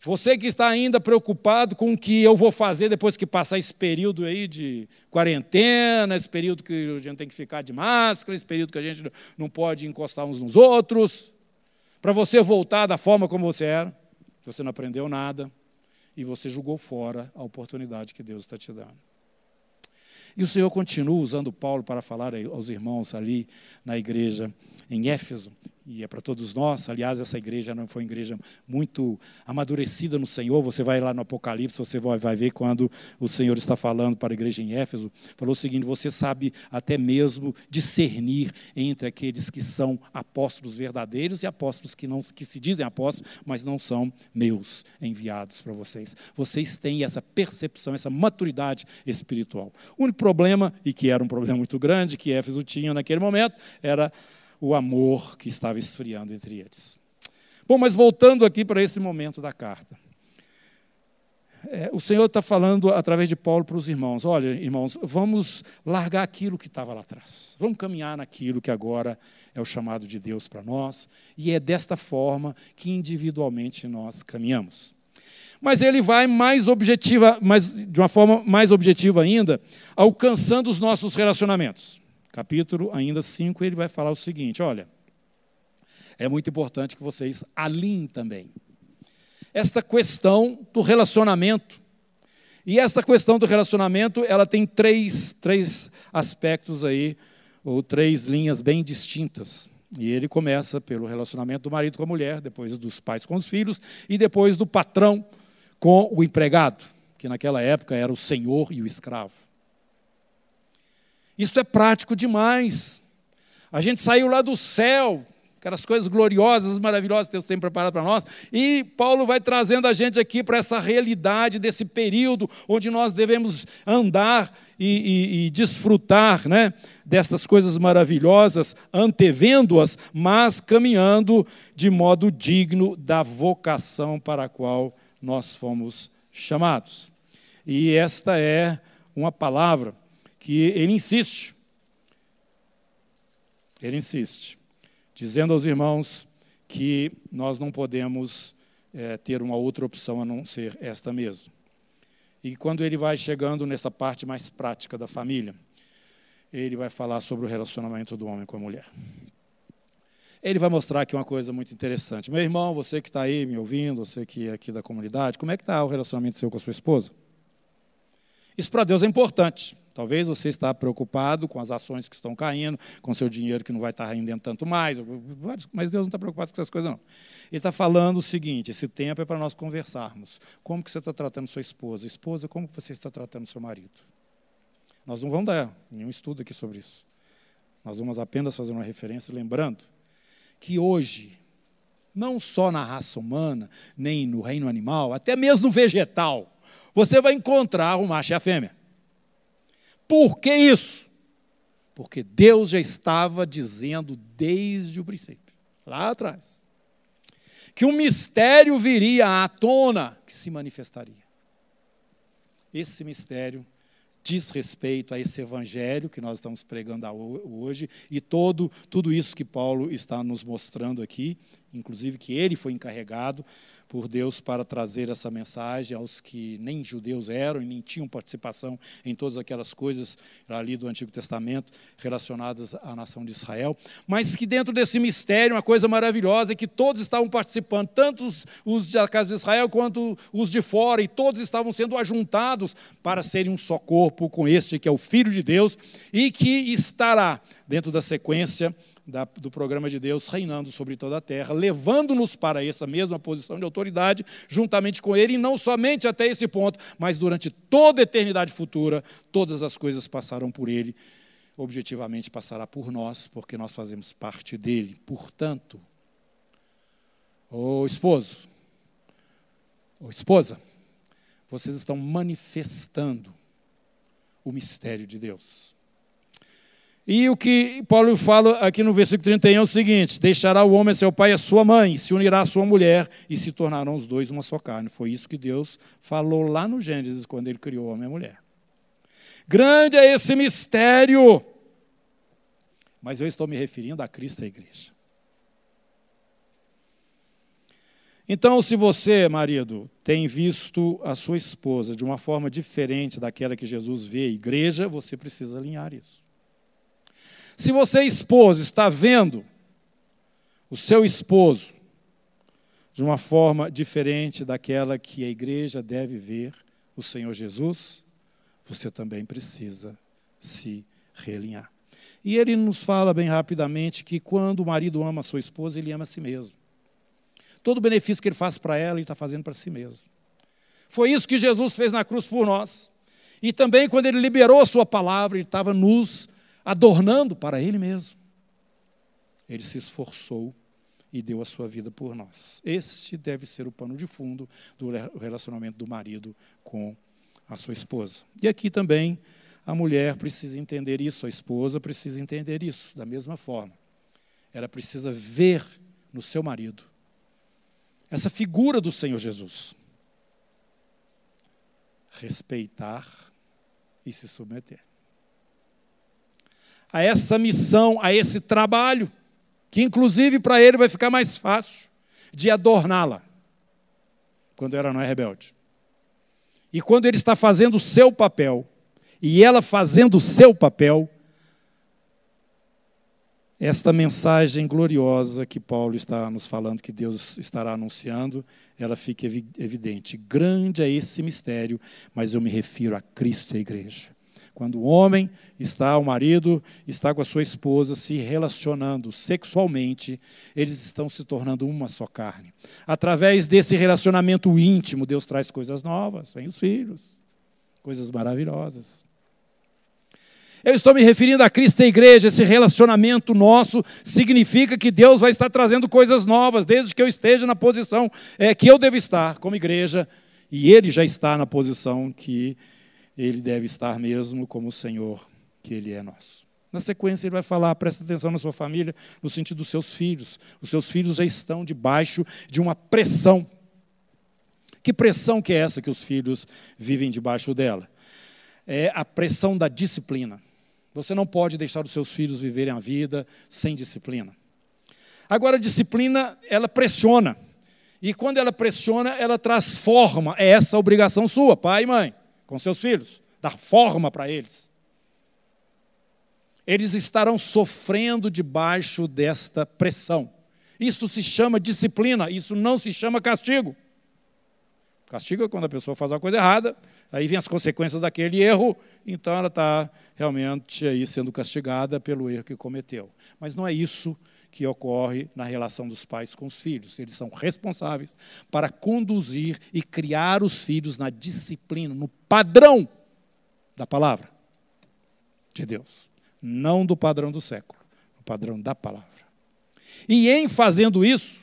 Você que está ainda preocupado com o que eu vou fazer depois que passar esse período aí de quarentena, esse período que a gente tem que ficar de máscara, esse período que a gente não pode encostar uns nos outros, para você voltar da forma como você era, você não aprendeu nada, e você jogou fora a oportunidade que Deus está te dando. E o Senhor continua usando Paulo para falar aos irmãos ali na igreja em Éfeso, e é para todos nós. Aliás, essa igreja não foi uma igreja muito amadurecida no Senhor. Você vai lá no Apocalipse, você vai ver quando o Senhor está falando para a igreja em Éfeso. Falou o seguinte: você sabe até mesmo discernir entre aqueles que são apóstolos verdadeiros e apóstolos que, não, que se dizem apóstolos, mas não são meus enviados para vocês. Vocês têm essa percepção, essa maturidade espiritual. O único problema, e que era um problema muito grande, que Éfeso tinha naquele momento, era o amor que estava esfriando entre eles. Bom, mas voltando aqui para esse momento da carta. É, o Senhor está falando através de Paulo para os irmãos: olha, irmãos, vamos largar aquilo que estava lá atrás, vamos caminhar naquilo que agora é o chamado de Deus para nós, e é desta forma que individualmente nós caminhamos. Mas ele vai mais objetiva, mais, de uma forma mais objetiva ainda, alcançando os nossos relacionamentos. Capítulo ainda 5, ele vai falar o seguinte: olha, é muito importante que vocês alinhem também esta questão do relacionamento. E esta questão do relacionamento, ela tem três, três aspectos aí, ou três linhas bem distintas. E ele começa pelo relacionamento do marido com a mulher, depois dos pais com os filhos, e depois do patrão com o empregado, que naquela época era o senhor e o escravo. Isto é prático demais. A gente saiu lá do céu, aquelas coisas gloriosas, maravilhosas que Deus tem preparado para nós. E Paulo vai trazendo a gente aqui para essa realidade desse período onde nós devemos andar e, e, e desfrutar né, destas coisas maravilhosas, antevendo-as, mas caminhando de modo digno da vocação para a qual nós fomos chamados. E esta é uma palavra que ele insiste. Ele insiste dizendo aos irmãos que nós não podemos é, ter uma outra opção a não ser esta mesmo. E quando ele vai chegando nessa parte mais prática da família, ele vai falar sobre o relacionamento do homem com a mulher. Ele vai mostrar aqui uma coisa muito interessante. Meu irmão, você que está aí me ouvindo, você que é aqui da comunidade, como é que está o relacionamento seu com a sua esposa? Isso para Deus é importante. Talvez você está preocupado com as ações que estão caindo, com seu dinheiro que não vai estar rendendo tanto mais, mas Deus não está preocupado com essas coisas, não. Ele está falando o seguinte: esse tempo é para nós conversarmos. Como que você está tratando sua esposa? Esposa, como que você está tratando seu marido? Nós não vamos dar nenhum estudo aqui sobre isso. Nós vamos apenas fazer uma referência, lembrando que hoje, não só na raça humana, nem no reino animal, até mesmo no vegetal, você vai encontrar o macho e a fêmea. Por que isso? Porque Deus já estava dizendo desde o princípio, lá atrás, que um mistério viria à tona que se manifestaria. Esse mistério diz respeito a esse evangelho que nós estamos pregando hoje e todo tudo isso que Paulo está nos mostrando aqui, inclusive que ele foi encarregado por Deus para trazer essa mensagem aos que nem judeus eram e nem tinham participação em todas aquelas coisas ali do Antigo Testamento relacionadas à nação de Israel, mas que dentro desse mistério, uma coisa maravilhosa é que todos estavam participando, tanto os, os da casa de Israel quanto os de fora, e todos estavam sendo ajuntados para serem um só corpo com este que é o Filho de Deus e que estará dentro da sequência da, do programa de Deus reinando sobre toda a terra, levando-nos para essa mesma posição de autoridade, juntamente com Ele, e não somente até esse ponto, mas durante toda a eternidade futura, todas as coisas passarão por Ele, objetivamente passará por nós, porque nós fazemos parte dele. Portanto, o esposo, ou esposa, vocês estão manifestando o mistério de Deus. E o que Paulo fala aqui no versículo 31 é o seguinte: Deixará o homem a seu pai e a sua mãe, se unirá a sua mulher, e se tornarão os dois uma só carne. Foi isso que Deus falou lá no Gênesis, quando ele criou o homem e a mulher. Grande é esse mistério, mas eu estou me referindo a Cristo e à igreja. Então, se você, marido, tem visto a sua esposa de uma forma diferente daquela que Jesus vê a igreja, você precisa alinhar isso. Se você, esposo, está vendo o seu esposo de uma forma diferente daquela que a igreja deve ver o Senhor Jesus, você também precisa se realinhar. E ele nos fala bem rapidamente que quando o marido ama a sua esposa, ele ama a si mesmo. Todo o benefício que ele faz para ela, ele está fazendo para si mesmo. Foi isso que Jesus fez na cruz por nós. E também quando ele liberou a sua palavra, ele estava nos adornando para ele mesmo. Ele se esforçou e deu a sua vida por nós. Este deve ser o pano de fundo do relacionamento do marido com a sua esposa. E aqui também a mulher precisa entender isso, a esposa precisa entender isso, da mesma forma. Ela precisa ver no seu marido essa figura do Senhor Jesus. Respeitar e se submeter. A essa missão, a esse trabalho, que inclusive para ele vai ficar mais fácil de adorná-la, quando ela não é rebelde. E quando ele está fazendo o seu papel, e ela fazendo o seu papel, esta mensagem gloriosa que Paulo está nos falando, que Deus estará anunciando, ela fica evidente. Grande é esse mistério, mas eu me refiro a Cristo e a igreja. Quando o homem está, o marido está com a sua esposa se relacionando sexualmente, eles estão se tornando uma só carne. Através desse relacionamento íntimo, Deus traz coisas novas, vem os filhos, coisas maravilhosas. Eu estou me referindo a Cristo e a igreja, esse relacionamento nosso significa que Deus vai estar trazendo coisas novas, desde que eu esteja na posição é, que eu devo estar como igreja, e Ele já está na posição que ele deve estar mesmo como o Senhor que ele é nosso. Na sequência, ele vai falar: presta atenção na sua família, no sentido dos seus filhos. Os seus filhos já estão debaixo de uma pressão. Que pressão que é essa que os filhos vivem debaixo dela? É a pressão da disciplina. Você não pode deixar os seus filhos viverem a vida sem disciplina. Agora, a disciplina, ela pressiona. E quando ela pressiona, ela transforma. É essa obrigação sua, pai e mãe com seus filhos, dar forma para eles. Eles estarão sofrendo debaixo desta pressão. Isso se chama disciplina, isso não se chama castigo. Castigo é quando a pessoa faz uma coisa errada, aí vem as consequências daquele erro, então ela está realmente aí sendo castigada pelo erro que cometeu. Mas não é isso que ocorre na relação dos pais com os filhos. Eles são responsáveis para conduzir e criar os filhos na disciplina, no padrão da palavra de Deus, não do padrão do século, no padrão da palavra. E em fazendo isso,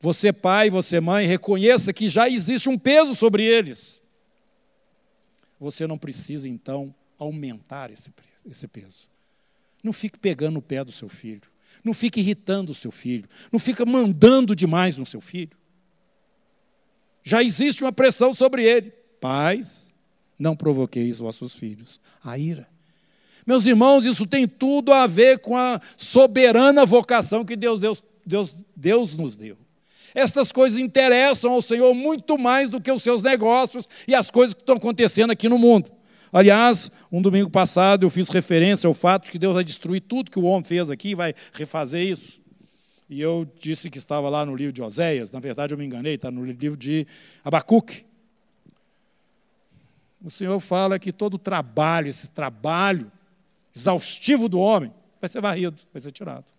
você pai, você mãe, reconheça que já existe um peso sobre eles. Você não precisa então aumentar esse, esse peso. Não fique pegando no pé do seu filho. Não fique irritando o seu filho. Não fica mandando demais no seu filho. Já existe uma pressão sobre ele. Pais, não provoqueis vossos filhos a ira. Meus irmãos, isso tem tudo a ver com a soberana vocação que Deus, Deus, Deus, Deus nos deu. Estas coisas interessam ao Senhor muito mais do que os seus negócios e as coisas que estão acontecendo aqui no mundo. Aliás, um domingo passado eu fiz referência ao fato de que Deus vai destruir tudo que o homem fez aqui, vai refazer isso. E eu disse que estava lá no livro de Oséias, na verdade eu me enganei, está no livro de Abacuque. O Senhor fala que todo trabalho, esse trabalho exaustivo do homem, vai ser varrido, vai ser tirado.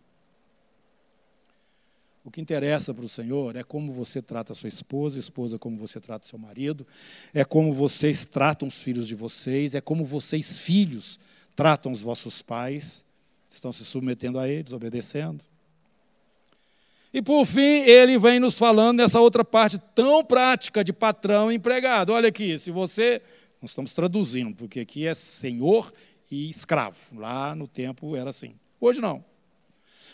O que interessa para o Senhor é como você trata a sua esposa, esposa como você trata o seu marido, é como vocês tratam os filhos de vocês, é como vocês, filhos, tratam os vossos pais, estão se submetendo a eles, obedecendo. E por fim, ele vem nos falando nessa outra parte tão prática de patrão e empregado. Olha aqui, se você. Nós estamos traduzindo, porque aqui é senhor e escravo. Lá no tempo era assim. Hoje não.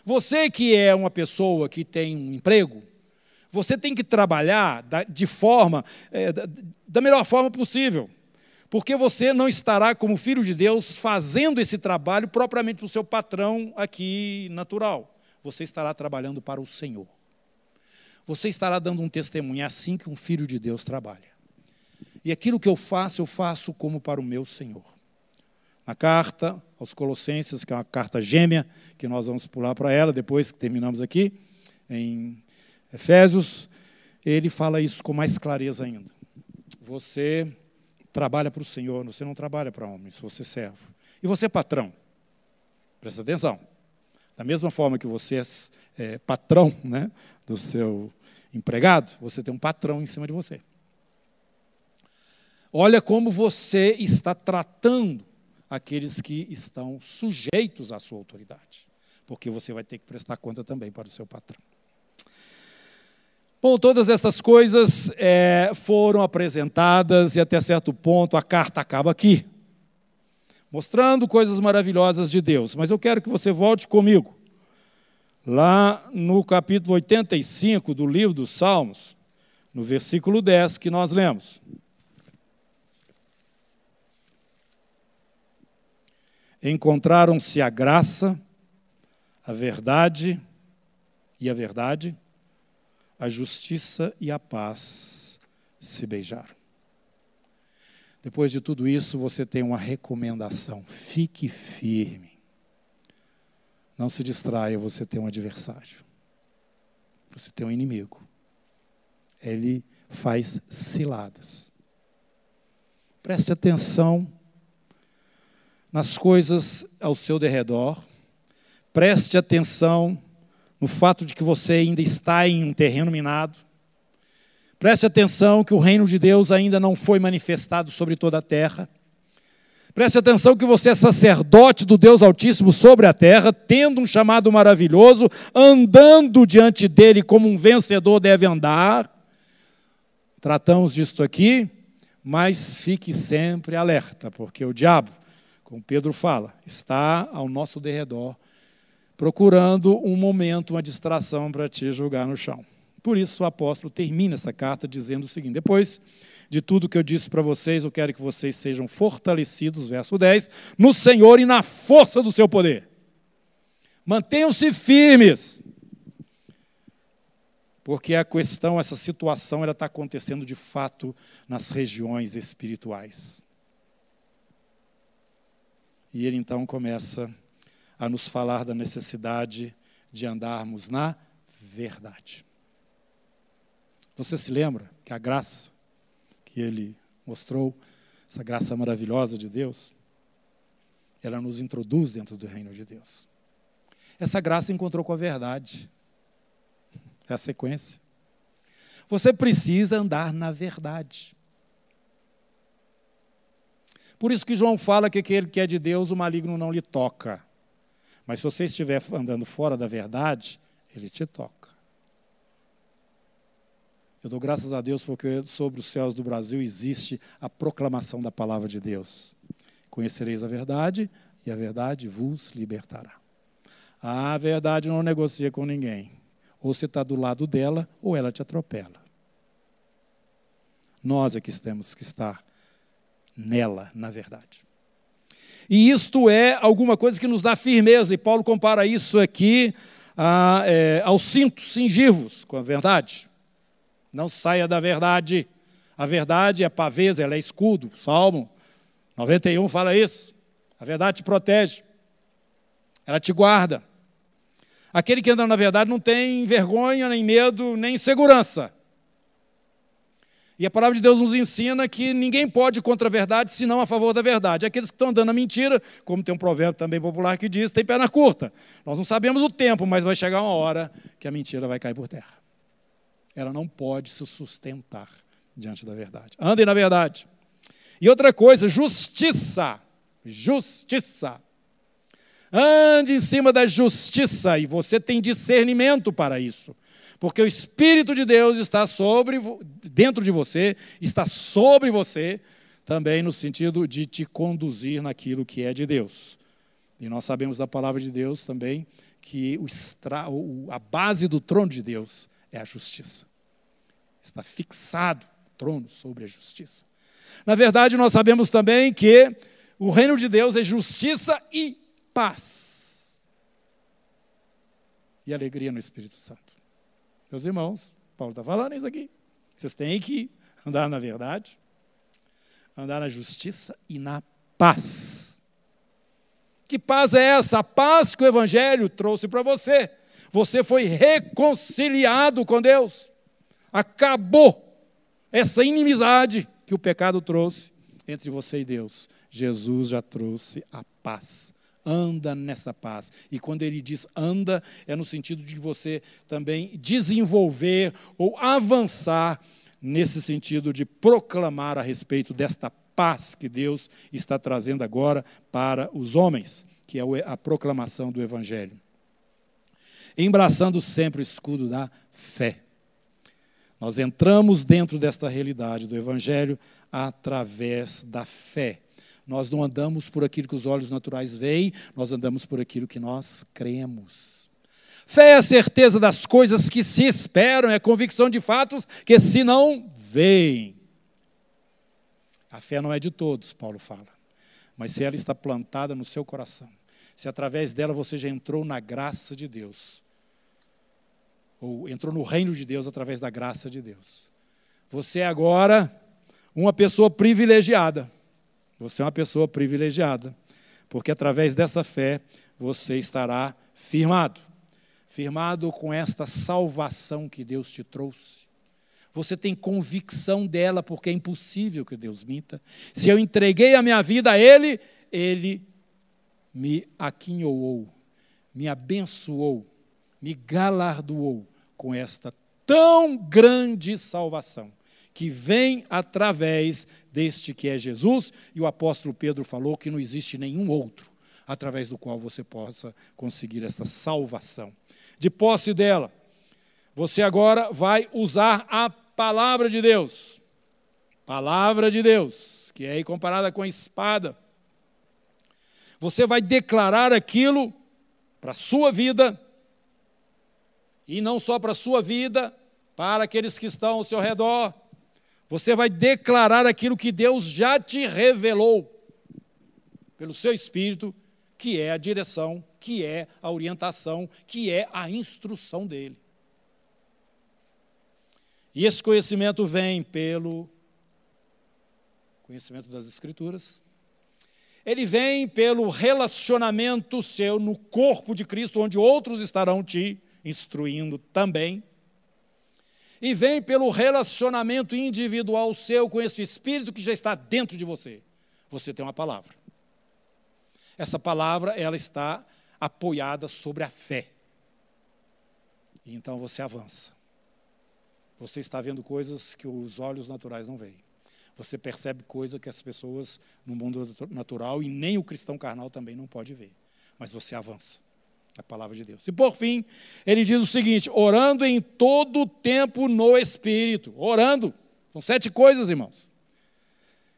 Você que é uma pessoa que tem um emprego, você tem que trabalhar de forma, é, da melhor forma possível. Porque você não estará, como filho de Deus, fazendo esse trabalho propriamente para o seu patrão aqui natural. Você estará trabalhando para o Senhor. Você estará dando um testemunho. É assim que um filho de Deus trabalha. E aquilo que eu faço, eu faço como para o meu Senhor. Na carta aos Colossenses, que é uma carta gêmea, que nós vamos pular para ela depois que terminamos aqui, em Efésios, ele fala isso com mais clareza ainda. Você trabalha para o Senhor, você não trabalha para homens, você serve. E você é patrão, presta atenção. Da mesma forma que você é, é patrão né, do seu empregado, você tem um patrão em cima de você. Olha como você está tratando aqueles que estão sujeitos à sua autoridade, porque você vai ter que prestar conta também para o seu patrão. Bom, todas essas coisas é, foram apresentadas e até certo ponto a carta acaba aqui, mostrando coisas maravilhosas de Deus. Mas eu quero que você volte comigo lá no capítulo 85 do livro dos Salmos, no versículo 10 que nós lemos. Encontraram-se a graça, a verdade e a verdade, a justiça e a paz se beijaram. Depois de tudo isso, você tem uma recomendação: fique firme. Não se distraia, você tem um adversário. Você tem um inimigo. Ele faz ciladas. Preste atenção nas coisas ao seu derredor. Preste atenção no fato de que você ainda está em um terreno minado. Preste atenção que o reino de Deus ainda não foi manifestado sobre toda a terra. Preste atenção que você é sacerdote do Deus Altíssimo sobre a terra, tendo um chamado maravilhoso, andando diante dele como um vencedor deve andar. Tratamos disto aqui, mas fique sempre alerta, porque o diabo, como Pedro fala, está ao nosso derredor, procurando um momento, uma distração para te julgar no chão. Por isso o apóstolo termina essa carta dizendo o seguinte: depois de tudo que eu disse para vocês, eu quero que vocês sejam fortalecidos, verso 10, no Senhor e na força do seu poder. Mantenham-se firmes. Porque a questão, essa situação, ela está acontecendo de fato nas regiões espirituais. E ele então começa a nos falar da necessidade de andarmos na verdade. Você se lembra que a graça que ele mostrou, essa graça maravilhosa de Deus, ela nos introduz dentro do reino de Deus. Essa graça encontrou com a verdade. É a sequência. Você precisa andar na verdade. Por isso que João fala que aquele que é de Deus, o maligno não lhe toca. Mas se você estiver andando fora da verdade, ele te toca. Eu dou graças a Deus porque sobre os céus do Brasil existe a proclamação da palavra de Deus. Conhecereis a verdade e a verdade vos libertará. A verdade não negocia com ninguém. Ou você está do lado dela ou ela te atropela. Nós é que temos que estar nela, na verdade. E isto é alguma coisa que nos dá firmeza, e Paulo compara isso aqui a, é, aos cintos cingivos com a verdade. Não saia da verdade. A verdade é pavesa, ela é escudo. Salmo 91 fala isso. A verdade te protege. Ela te guarda. Aquele que anda na verdade não tem vergonha, nem medo, nem insegurança. E a palavra de Deus nos ensina que ninguém pode contra a verdade senão a favor da verdade. Aqueles que estão andando na mentira, como tem um provérbio também popular que diz, tem perna curta. Nós não sabemos o tempo, mas vai chegar uma hora que a mentira vai cair por terra ela não pode se sustentar diante da verdade. Andem na verdade. E outra coisa, justiça. Justiça. Ande em cima da justiça e você tem discernimento para isso. Porque o Espírito de Deus está sobre, dentro de você, está sobre você, também no sentido de te conduzir naquilo que é de Deus. E nós sabemos da palavra de Deus também que o extra, a base do trono de Deus é a justiça. Está fixado o trono sobre a justiça. Na verdade, nós sabemos também que o reino de Deus é justiça e paz. E alegria no Espírito Santo. Meus irmãos, Paulo está falando isso aqui. Vocês têm que andar na verdade, andar na justiça e na paz. Que paz é essa? A paz que o Evangelho trouxe para você. Você foi reconciliado com Deus. Acabou essa inimizade que o pecado trouxe entre você e Deus. Jesus já trouxe a paz. Anda nessa paz. E quando ele diz anda, é no sentido de você também desenvolver ou avançar nesse sentido de proclamar a respeito desta paz que Deus está trazendo agora para os homens, que é a proclamação do Evangelho embraçando sempre o escudo da fé. Nós entramos dentro desta realidade do Evangelho através da fé. Nós não andamos por aquilo que os olhos naturais veem, nós andamos por aquilo que nós cremos. Fé é a certeza das coisas que se esperam, é a convicção de fatos que se não veem. A fé não é de todos, Paulo fala, mas se ela está plantada no seu coração, se através dela você já entrou na graça de Deus, ou entrou no reino de Deus através da graça de Deus, você é agora uma pessoa privilegiada. Você é uma pessoa privilegiada, porque através dessa fé você estará firmado firmado com esta salvação que Deus te trouxe. Você tem convicção dela, porque é impossível que Deus minta. Se eu entreguei a minha vida a Ele, Ele me aquinhoou, me abençoou, me galardoou com esta tão grande salvação que vem através deste que é Jesus, e o apóstolo Pedro falou que não existe nenhum outro através do qual você possa conseguir esta salvação. De posse dela, você agora vai usar a palavra de Deus. Palavra de Deus, que é comparada com a espada. Você vai declarar aquilo para a sua vida, e não só para a sua vida, para aqueles que estão ao seu redor. Você vai declarar aquilo que Deus já te revelou pelo seu espírito que é a direção, que é a orientação, que é a instrução dele. E esse conhecimento vem pelo conhecimento das Escrituras, ele vem pelo relacionamento seu no corpo de Cristo, onde outros estarão te instruindo também. E vem pelo relacionamento individual seu com esse Espírito que já está dentro de você. Você tem uma palavra. Essa palavra, ela está apoiada sobre a fé. E então você avança. Você está vendo coisas que os olhos naturais não veem. Você percebe coisas que as pessoas no mundo natural e nem o cristão carnal também não pode ver. Mas você avança. A palavra de Deus. E por fim, ele diz o seguinte: orando em todo o tempo no Espírito. Orando. São sete coisas, irmãos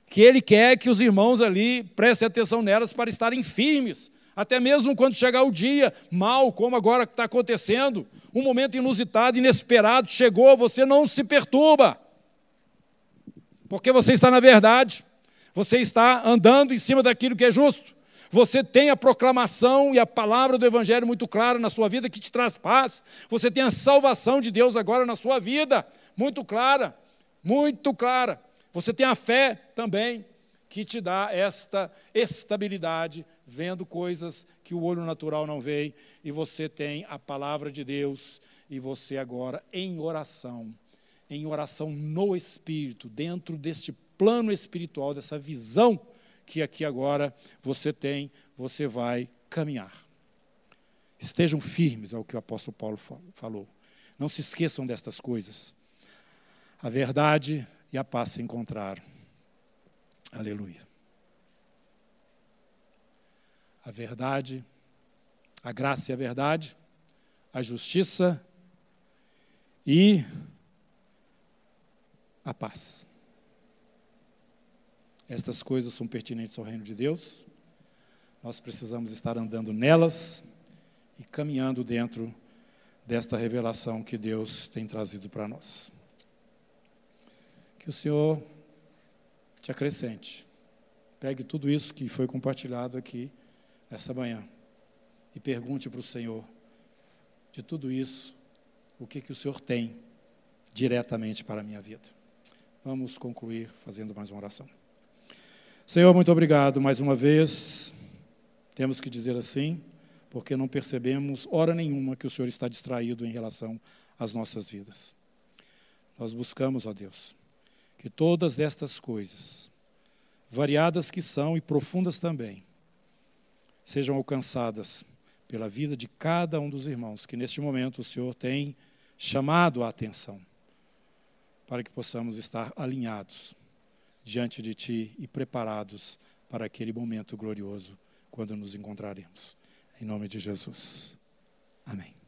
que ele quer que os irmãos ali prestem atenção nelas para estarem firmes, até mesmo quando chegar o dia mal, como agora está acontecendo, um momento inusitado, inesperado chegou, você não se perturba, porque você está na verdade, você está andando em cima daquilo que é justo, você tem a proclamação e a palavra do Evangelho muito clara na sua vida que te traz paz, você tem a salvação de Deus agora na sua vida, muito clara, muito clara. Você tem a fé também, que te dá esta estabilidade, vendo coisas que o olho natural não vê, e você tem a palavra de Deus, e você agora em oração, em oração no Espírito, dentro deste plano espiritual, dessa visão que aqui agora você tem, você vai caminhar. Estejam firmes, é o que o apóstolo Paulo falou. Não se esqueçam destas coisas. A verdade e a paz se encontraram. Aleluia. A verdade, a graça e a verdade, a justiça e a paz. Estas coisas são pertinentes ao reino de Deus. Nós precisamos estar andando nelas e caminhando dentro desta revelação que Deus tem trazido para nós. Que o Senhor te acrescente. Pegue tudo isso que foi compartilhado aqui esta manhã e pergunte para o Senhor, de tudo isso, o que, que o Senhor tem diretamente para a minha vida. Vamos concluir fazendo mais uma oração. Senhor, muito obrigado mais uma vez. Temos que dizer assim, porque não percebemos hora nenhuma que o Senhor está distraído em relação às nossas vidas. Nós buscamos, ó Deus, que todas estas coisas, variadas que são e profundas também, sejam alcançadas pela vida de cada um dos irmãos, que neste momento o Senhor tem chamado a atenção, para que possamos estar alinhados diante de Ti e preparados para aquele momento glorioso quando nos encontraremos. Em nome de Jesus. Amém.